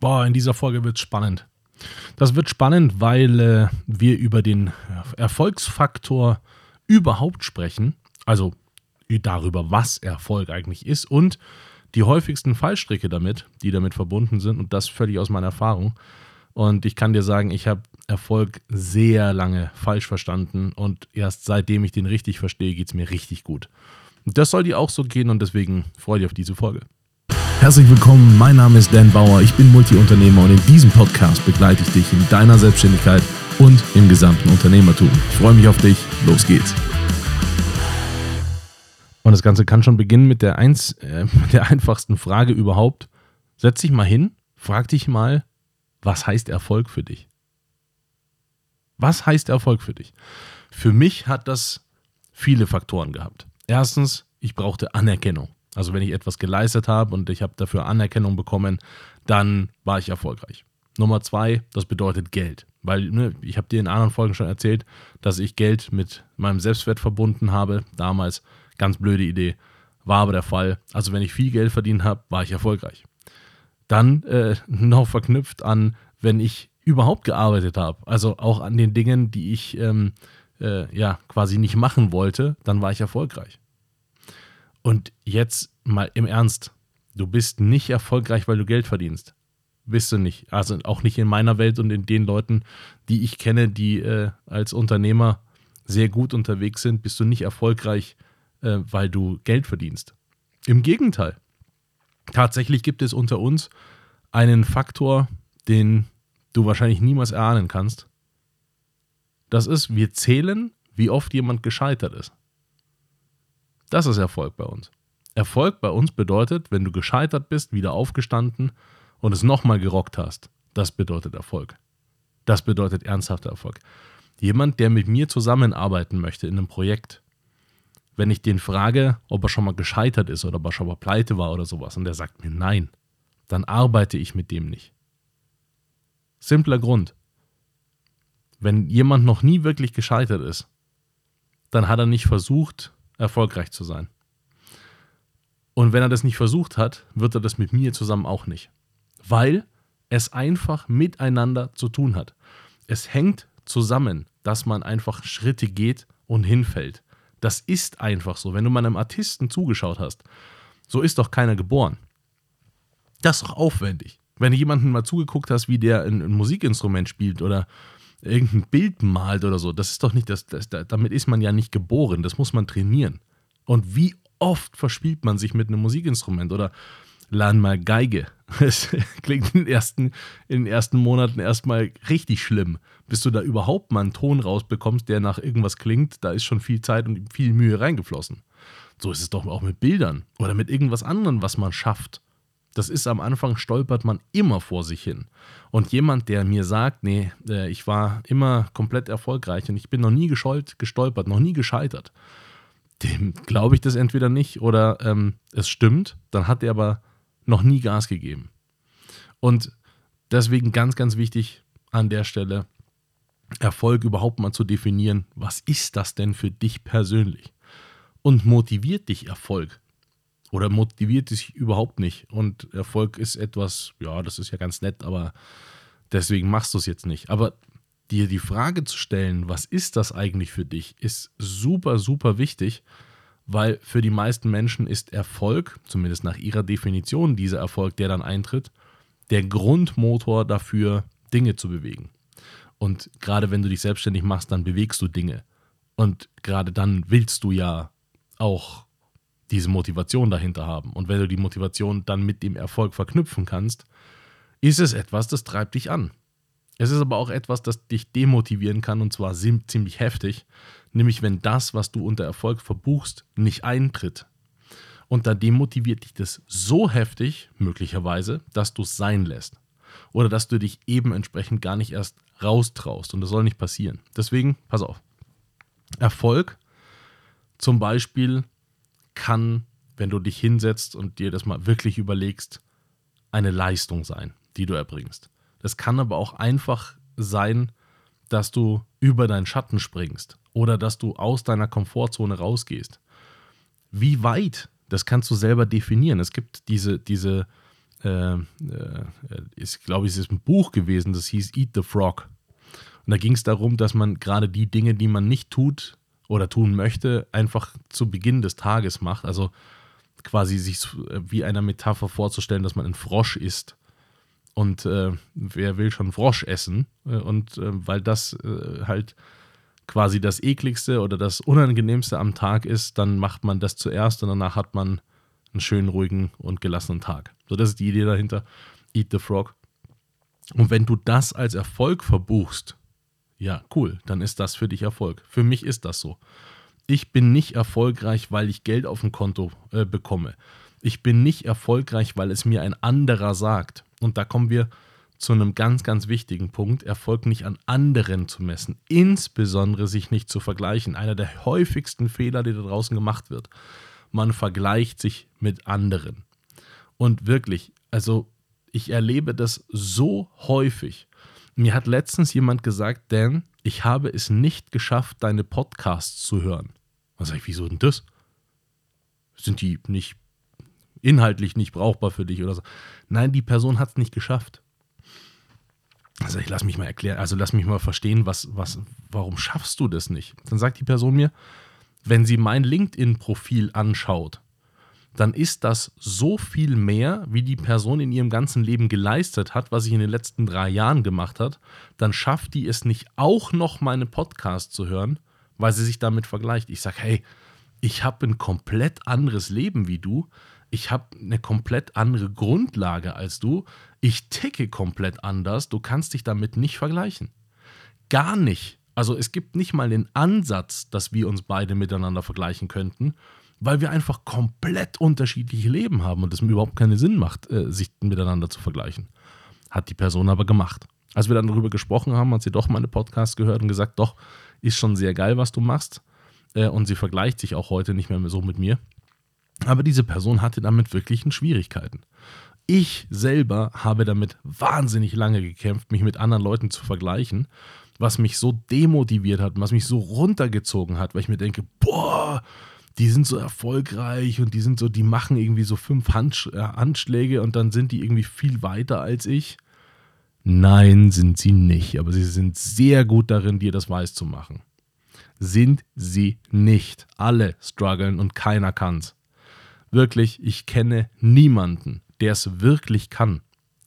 Boah, in dieser Folge wird es spannend. Das wird spannend, weil äh, wir über den Erfolgsfaktor überhaupt sprechen, also darüber, was Erfolg eigentlich ist und die häufigsten Fallstricke damit, die damit verbunden sind und das völlig aus meiner Erfahrung. Und ich kann dir sagen, ich habe Erfolg sehr lange falsch verstanden und erst seitdem ich den richtig verstehe, geht es mir richtig gut. Und das soll dir auch so gehen und deswegen freue dich auf diese Folge. Herzlich willkommen, mein Name ist Dan Bauer, ich bin Multiunternehmer und in diesem Podcast begleite ich dich in deiner Selbstständigkeit und im gesamten Unternehmertum. Ich freue mich auf dich, los geht's. Und das Ganze kann schon beginnen mit der, eins, äh, der einfachsten Frage überhaupt. Setz dich mal hin, frag dich mal, was heißt Erfolg für dich? Was heißt Erfolg für dich? Für mich hat das viele Faktoren gehabt. Erstens, ich brauchte Anerkennung. Also wenn ich etwas geleistet habe und ich habe dafür Anerkennung bekommen, dann war ich erfolgreich. Nummer zwei, das bedeutet Geld. Weil ne, ich habe dir in anderen Folgen schon erzählt, dass ich Geld mit meinem Selbstwert verbunden habe. Damals, ganz blöde Idee, war aber der Fall. Also wenn ich viel Geld verdient habe, war ich erfolgreich. Dann äh, noch verknüpft an, wenn ich überhaupt gearbeitet habe, also auch an den Dingen, die ich ähm, äh, ja quasi nicht machen wollte, dann war ich erfolgreich. Und jetzt mal im Ernst, du bist nicht erfolgreich, weil du Geld verdienst. Bist du nicht. Also auch nicht in meiner Welt und in den Leuten, die ich kenne, die äh, als Unternehmer sehr gut unterwegs sind, bist du nicht erfolgreich, äh, weil du Geld verdienst. Im Gegenteil. Tatsächlich gibt es unter uns einen Faktor, den du wahrscheinlich niemals erahnen kannst. Das ist, wir zählen, wie oft jemand gescheitert ist. Das ist Erfolg bei uns. Erfolg bei uns bedeutet, wenn du gescheitert bist, wieder aufgestanden und es nochmal gerockt hast. Das bedeutet Erfolg. Das bedeutet ernsthafter Erfolg. Jemand, der mit mir zusammenarbeiten möchte in einem Projekt, wenn ich den frage, ob er schon mal gescheitert ist oder ob er schon mal pleite war oder sowas, und der sagt mir nein, dann arbeite ich mit dem nicht. Simpler Grund. Wenn jemand noch nie wirklich gescheitert ist, dann hat er nicht versucht, erfolgreich zu sein. Und wenn er das nicht versucht hat, wird er das mit mir zusammen auch nicht. Weil es einfach miteinander zu tun hat. Es hängt zusammen, dass man einfach Schritte geht und hinfällt. Das ist einfach so. Wenn du mal einem Artisten zugeschaut hast, so ist doch keiner geboren. Das ist doch aufwendig. Wenn du jemanden mal zugeguckt hast, wie der ein, ein Musikinstrument spielt oder irgendein Bild malt oder so. Das ist doch nicht, das, das, damit ist man ja nicht geboren, das muss man trainieren. Und wie oft verspielt man sich mit einem Musikinstrument oder lern mal Geige. Das klingt in den, ersten, in den ersten Monaten erstmal richtig schlimm. Bis du da überhaupt mal einen Ton rausbekommst, der nach irgendwas klingt, da ist schon viel Zeit und viel Mühe reingeflossen. So ist es doch auch mit Bildern oder mit irgendwas anderem, was man schafft. Das ist am Anfang, stolpert man immer vor sich hin. Und jemand, der mir sagt, nee, äh, ich war immer komplett erfolgreich und ich bin noch nie gestolpert, noch nie gescheitert, dem glaube ich das entweder nicht oder ähm, es stimmt, dann hat er aber noch nie Gas gegeben. Und deswegen ganz, ganz wichtig an der Stelle, Erfolg überhaupt mal zu definieren. Was ist das denn für dich persönlich? Und motiviert dich Erfolg? Oder motiviert dich überhaupt nicht. Und Erfolg ist etwas, ja, das ist ja ganz nett, aber deswegen machst du es jetzt nicht. Aber dir die Frage zu stellen, was ist das eigentlich für dich, ist super, super wichtig, weil für die meisten Menschen ist Erfolg, zumindest nach ihrer Definition dieser Erfolg, der dann eintritt, der Grundmotor dafür, Dinge zu bewegen. Und gerade wenn du dich selbstständig machst, dann bewegst du Dinge. Und gerade dann willst du ja auch diese Motivation dahinter haben. Und wenn du die Motivation dann mit dem Erfolg verknüpfen kannst, ist es etwas, das treibt dich an. Es ist aber auch etwas, das dich demotivieren kann und zwar ziemlich heftig, nämlich wenn das, was du unter Erfolg verbuchst, nicht eintritt. Und da demotiviert dich das so heftig, möglicherweise, dass du es sein lässt. Oder dass du dich eben entsprechend gar nicht erst raustraust. Und das soll nicht passieren. Deswegen, pass auf. Erfolg zum Beispiel kann, wenn du dich hinsetzt und dir das mal wirklich überlegst, eine Leistung sein, die du erbringst. Das kann aber auch einfach sein, dass du über deinen Schatten springst oder dass du aus deiner Komfortzone rausgehst. Wie weit, das kannst du selber definieren. Es gibt diese, diese äh, äh, ist, glaube ich, es ist ein Buch gewesen, das hieß Eat the Frog. Und da ging es darum, dass man gerade die Dinge, die man nicht tut oder tun möchte, einfach zu Beginn des Tages macht. Also quasi sich wie einer Metapher vorzustellen, dass man ein Frosch isst. Und äh, wer will schon Frosch essen? Äh, und äh, weil das äh, halt quasi das ekligste oder das unangenehmste am Tag ist, dann macht man das zuerst und danach hat man einen schönen, ruhigen und gelassenen Tag. So, das ist die Idee dahinter. Eat the Frog. Und wenn du das als Erfolg verbuchst, ja, cool, dann ist das für dich Erfolg. Für mich ist das so. Ich bin nicht erfolgreich, weil ich Geld auf dem Konto äh, bekomme. Ich bin nicht erfolgreich, weil es mir ein anderer sagt. Und da kommen wir zu einem ganz, ganz wichtigen Punkt, Erfolg nicht an anderen zu messen, insbesondere sich nicht zu vergleichen. Einer der häufigsten Fehler, die da draußen gemacht wird. Man vergleicht sich mit anderen. Und wirklich, also ich erlebe das so häufig. Mir hat letztens jemand gesagt, Dan, ich habe es nicht geschafft, deine Podcasts zu hören. Dann sage ich, wieso denn das? Sind die nicht inhaltlich nicht brauchbar für dich oder so? Nein, die Person hat es nicht geschafft. Also ich lass mich mal erklären, also lass mich mal verstehen, was, was, warum schaffst du das nicht? Dann sagt die Person mir, wenn sie mein LinkedIn-Profil anschaut, dann ist das so viel mehr, wie die Person in ihrem ganzen Leben geleistet hat, was sie in den letzten drei Jahren gemacht hat, dann schafft die es nicht auch noch meine Podcasts zu hören, weil sie sich damit vergleicht. Ich sage, hey, ich habe ein komplett anderes Leben wie du ich habe eine komplett andere Grundlage als du, ich ticke komplett anders, du kannst dich damit nicht vergleichen. Gar nicht. Also es gibt nicht mal den Ansatz, dass wir uns beide miteinander vergleichen könnten, weil wir einfach komplett unterschiedliche Leben haben und es mir überhaupt keinen Sinn macht, äh, sich miteinander zu vergleichen. Hat die Person aber gemacht. Als wir dann darüber gesprochen haben, hat sie doch meine Podcasts gehört und gesagt, doch, ist schon sehr geil, was du machst. Äh, und sie vergleicht sich auch heute nicht mehr so mit mir. Aber diese Person hatte damit wirklichen Schwierigkeiten. Ich selber habe damit wahnsinnig lange gekämpft, mich mit anderen Leuten zu vergleichen, was mich so demotiviert hat, was mich so runtergezogen hat, weil ich mir denke, boah, die sind so erfolgreich und die sind so, die machen irgendwie so fünf Handsch äh, Handschläge und dann sind die irgendwie viel weiter als ich. Nein, sind sie nicht, aber sie sind sehr gut darin, dir das weiß zu machen. Sind sie nicht. Alle strugglen und keiner kann's. Wirklich, ich kenne niemanden, der es wirklich kann.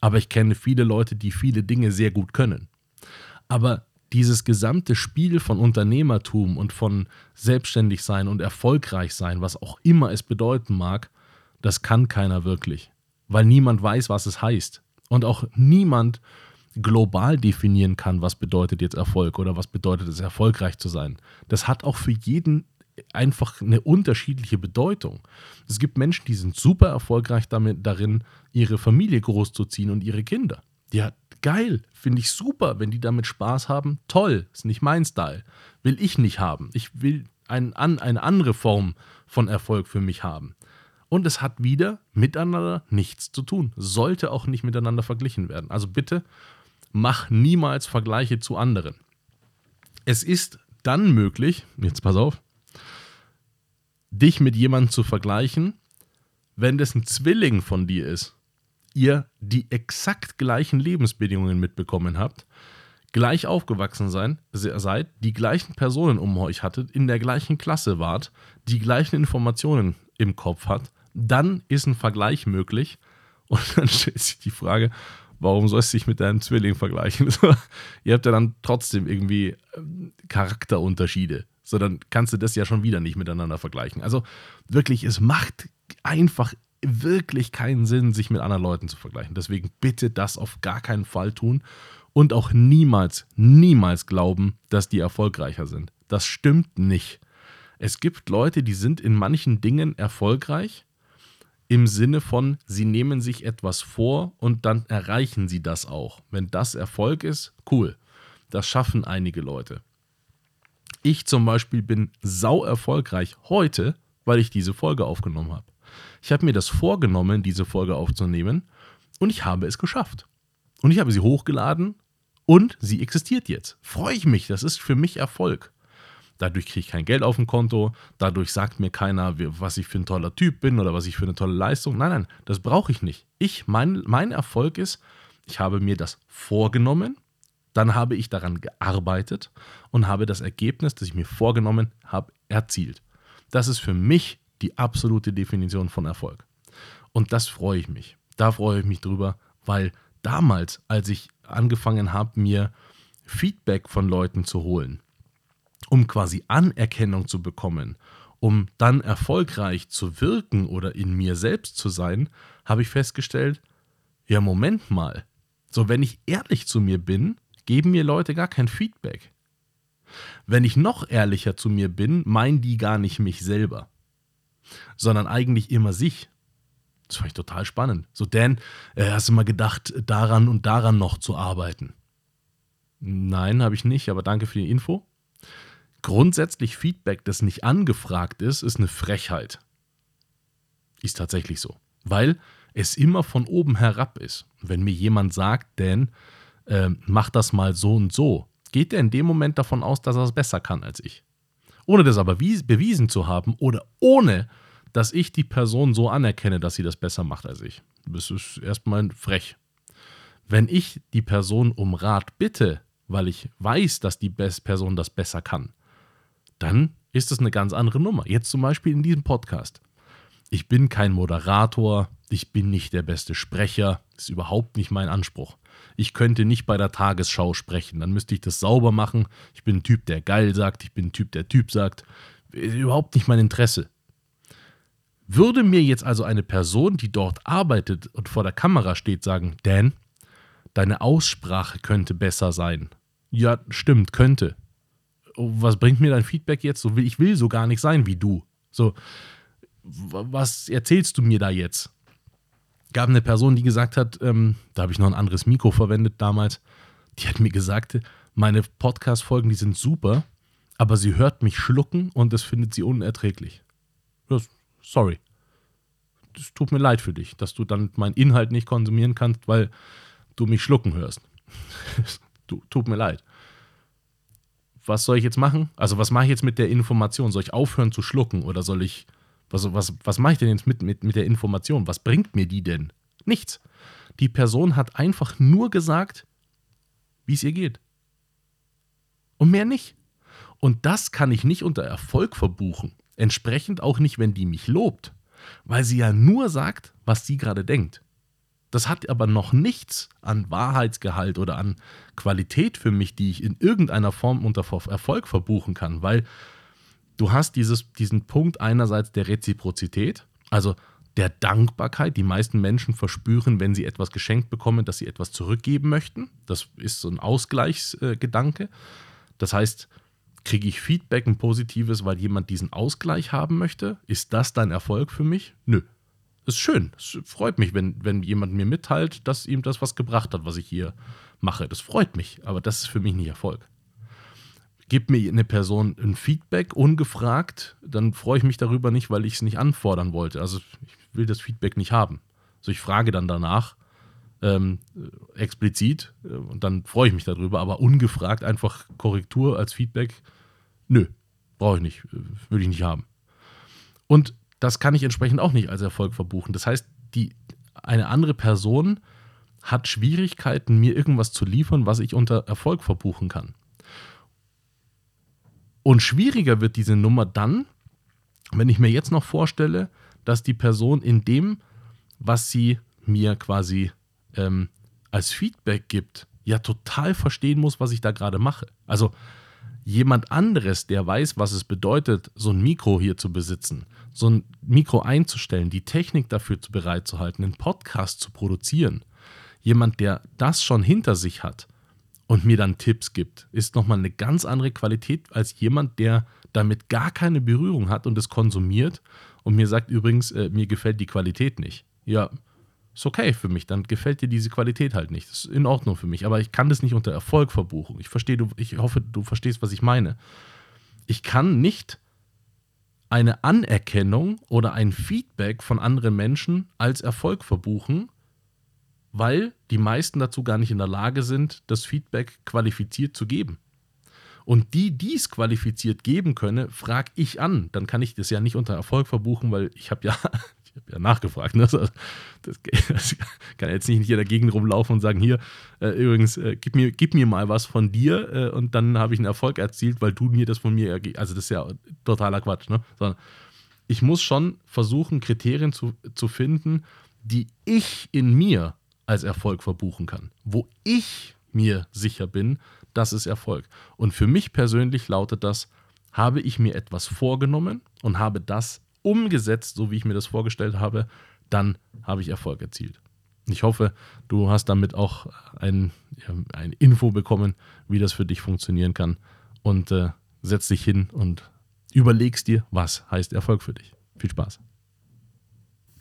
Aber ich kenne viele Leute, die viele Dinge sehr gut können. Aber dieses gesamte Spiel von Unternehmertum und von selbstständig sein und erfolgreich sein, was auch immer es bedeuten mag, das kann keiner wirklich, weil niemand weiß, was es heißt und auch niemand global definieren kann, was bedeutet jetzt Erfolg oder was bedeutet es erfolgreich zu sein. Das hat auch für jeden einfach eine unterschiedliche Bedeutung. Es gibt Menschen, die sind super erfolgreich damit, darin, ihre Familie großzuziehen und ihre Kinder. Ja, geil, finde ich super, wenn die damit Spaß haben. Toll, ist nicht mein Style. Will ich nicht haben. Ich will ein, an, eine andere Form von Erfolg für mich haben. Und es hat wieder miteinander nichts zu tun. Sollte auch nicht miteinander verglichen werden. Also bitte mach niemals Vergleiche zu anderen. Es ist dann möglich, jetzt pass auf, dich mit jemandem zu vergleichen, wenn das ein Zwilling von dir ist, ihr die exakt gleichen Lebensbedingungen mitbekommen habt, gleich aufgewachsen sein, seid, die gleichen Personen um euch hattet, in der gleichen Klasse wart, die gleichen Informationen im Kopf hat, dann ist ein Vergleich möglich. Und dann stellt sich die Frage, warum sollst du dich mit deinem Zwilling vergleichen? Ihr habt ja dann trotzdem irgendwie ähm, Charakterunterschiede. So, dann kannst du das ja schon wieder nicht miteinander vergleichen. Also wirklich, es macht einfach wirklich keinen Sinn, sich mit anderen Leuten zu vergleichen. Deswegen bitte das auf gar keinen Fall tun und auch niemals, niemals glauben, dass die erfolgreicher sind. Das stimmt nicht. Es gibt Leute, die sind in manchen Dingen erfolgreich im Sinne von, sie nehmen sich etwas vor und dann erreichen sie das auch. Wenn das Erfolg ist, cool. Das schaffen einige Leute. Ich zum Beispiel bin sau erfolgreich heute, weil ich diese Folge aufgenommen habe. Ich habe mir das vorgenommen, diese Folge aufzunehmen und ich habe es geschafft. Und ich habe sie hochgeladen und sie existiert jetzt. Freue ich mich, das ist für mich Erfolg. Dadurch kriege ich kein Geld auf dem Konto, dadurch sagt mir keiner, was ich für ein toller Typ bin oder was ich für eine tolle Leistung. Nein, nein, das brauche ich nicht. Ich, mein, mein Erfolg ist, ich habe mir das vorgenommen, dann habe ich daran gearbeitet und habe das Ergebnis, das ich mir vorgenommen habe, erzielt. Das ist für mich die absolute Definition von Erfolg. Und das freue ich mich. Da freue ich mich drüber, weil damals, als ich angefangen habe, mir Feedback von Leuten zu holen, um quasi Anerkennung zu bekommen, um dann erfolgreich zu wirken oder in mir selbst zu sein, habe ich festgestellt, ja, Moment mal. So, wenn ich ehrlich zu mir bin, geben mir Leute gar kein Feedback. Wenn ich noch ehrlicher zu mir bin, meinen die gar nicht mich selber, sondern eigentlich immer sich. Das fand ich total spannend. So, Dan, äh, hast du mal gedacht, daran und daran noch zu arbeiten? Nein, habe ich nicht, aber danke für die Info. Grundsätzlich Feedback, das nicht angefragt ist, ist eine Frechheit. Ist tatsächlich so. Weil es immer von oben herab ist. Wenn mir jemand sagt, Dan, äh, mach das mal so und so, geht er in dem Moment davon aus, dass er es besser kann als ich. Ohne das aber bewiesen zu haben oder ohne, dass ich die Person so anerkenne, dass sie das besser macht als ich. Das ist erstmal frech. Wenn ich die Person um Rat bitte, weil ich weiß, dass die Person das besser kann, dann ist es eine ganz andere Nummer. Jetzt zum Beispiel in diesem Podcast. Ich bin kein Moderator, ich bin nicht der beste Sprecher, ist überhaupt nicht mein Anspruch. Ich könnte nicht bei der Tagesschau sprechen, dann müsste ich das sauber machen. Ich bin ein Typ, der geil sagt, ich bin ein Typ, der Typ sagt. Überhaupt nicht mein Interesse. Würde mir jetzt also eine Person, die dort arbeitet und vor der Kamera steht, sagen, Dan, deine Aussprache könnte besser sein. Ja, stimmt, könnte. Was bringt mir dein Feedback jetzt? Ich will so gar nicht sein wie du. So, was erzählst du mir da jetzt? Gab eine Person, die gesagt hat, ähm, da habe ich noch ein anderes Mikro verwendet damals, die hat mir gesagt, meine Podcast-Folgen, die sind super, aber sie hört mich schlucken und das findet sie unerträglich. Das sorry. Es tut mir leid für dich, dass du dann meinen Inhalt nicht konsumieren kannst, weil du mich schlucken hörst. du, tut mir leid. Was soll ich jetzt machen? Also, was mache ich jetzt mit der Information? Soll ich aufhören zu schlucken oder soll ich. Was, was, was mache ich denn jetzt mit, mit, mit der Information? Was bringt mir die denn? Nichts. Die Person hat einfach nur gesagt, wie es ihr geht. Und mehr nicht. Und das kann ich nicht unter Erfolg verbuchen. Entsprechend auch nicht, wenn die mich lobt, weil sie ja nur sagt, was sie gerade denkt. Das hat aber noch nichts an Wahrheitsgehalt oder an Qualität für mich, die ich in irgendeiner Form unter Erfolg verbuchen kann, weil du hast dieses, diesen Punkt einerseits der Reziprozität, also der Dankbarkeit. Die meisten Menschen verspüren, wenn sie etwas geschenkt bekommen, dass sie etwas zurückgeben möchten. Das ist so ein Ausgleichsgedanke. Das heißt, Kriege ich Feedback, ein positives, weil jemand diesen Ausgleich haben möchte? Ist das dein Erfolg für mich? Nö. Ist schön. Es freut mich, wenn, wenn jemand mir mitteilt, dass ihm das was gebracht hat, was ich hier mache. Das freut mich, aber das ist für mich nicht Erfolg. Gibt mir eine Person ein Feedback ungefragt, dann freue ich mich darüber nicht, weil ich es nicht anfordern wollte. Also ich will das Feedback nicht haben. Also ich frage dann danach ähm, explizit äh, und dann freue ich mich darüber, aber ungefragt einfach Korrektur als Feedback Nö, brauche ich nicht, würde ich nicht haben. Und das kann ich entsprechend auch nicht als Erfolg verbuchen. Das heißt, die, eine andere Person hat Schwierigkeiten, mir irgendwas zu liefern, was ich unter Erfolg verbuchen kann. Und schwieriger wird diese Nummer dann, wenn ich mir jetzt noch vorstelle, dass die Person in dem, was sie mir quasi ähm, als Feedback gibt, ja total verstehen muss, was ich da gerade mache. Also jemand anderes, der weiß, was es bedeutet, so ein Mikro hier zu besitzen, so ein Mikro einzustellen, die Technik dafür bereitzuhalten, einen Podcast zu produzieren, jemand, der das schon hinter sich hat und mir dann Tipps gibt, ist nochmal eine ganz andere Qualität als jemand, der damit gar keine Berührung hat und es konsumiert und mir sagt übrigens, äh, mir gefällt die Qualität nicht. Ja, ist okay für mich, dann gefällt dir diese Qualität halt nicht. Das ist in Ordnung für mich, aber ich kann das nicht unter Erfolg verbuchen. Ich verstehe, du, ich hoffe, du verstehst, was ich meine. Ich kann nicht eine Anerkennung oder ein Feedback von anderen Menschen als Erfolg verbuchen, weil die meisten dazu gar nicht in der Lage sind, das Feedback qualifiziert zu geben. Und die, die es qualifiziert geben könne, frage ich an. Dann kann ich das ja nicht unter Erfolg verbuchen, weil ich habe ja, hab ja nachgefragt. Ne? Das, das, das, kann jetzt nicht in jeder Gegend rumlaufen und sagen, hier, äh, übrigens, äh, gib, mir, gib mir mal was von dir äh, und dann habe ich einen Erfolg erzielt, weil du mir das von mir ergibst. Also das ist ja totaler Quatsch. Ne? Sondern ich muss schon versuchen, Kriterien zu, zu finden, die ich in mir als Erfolg verbuchen kann. Wo ich mir sicher bin, das ist Erfolg. Und für mich persönlich lautet das, habe ich mir etwas vorgenommen und habe das umgesetzt, so wie ich mir das vorgestellt habe, dann habe ich Erfolg erzielt. Ich hoffe, du hast damit auch ein, ein Info bekommen, wie das für dich funktionieren kann. Und äh, setz dich hin und überlegst dir, was heißt Erfolg für dich. Viel Spaß.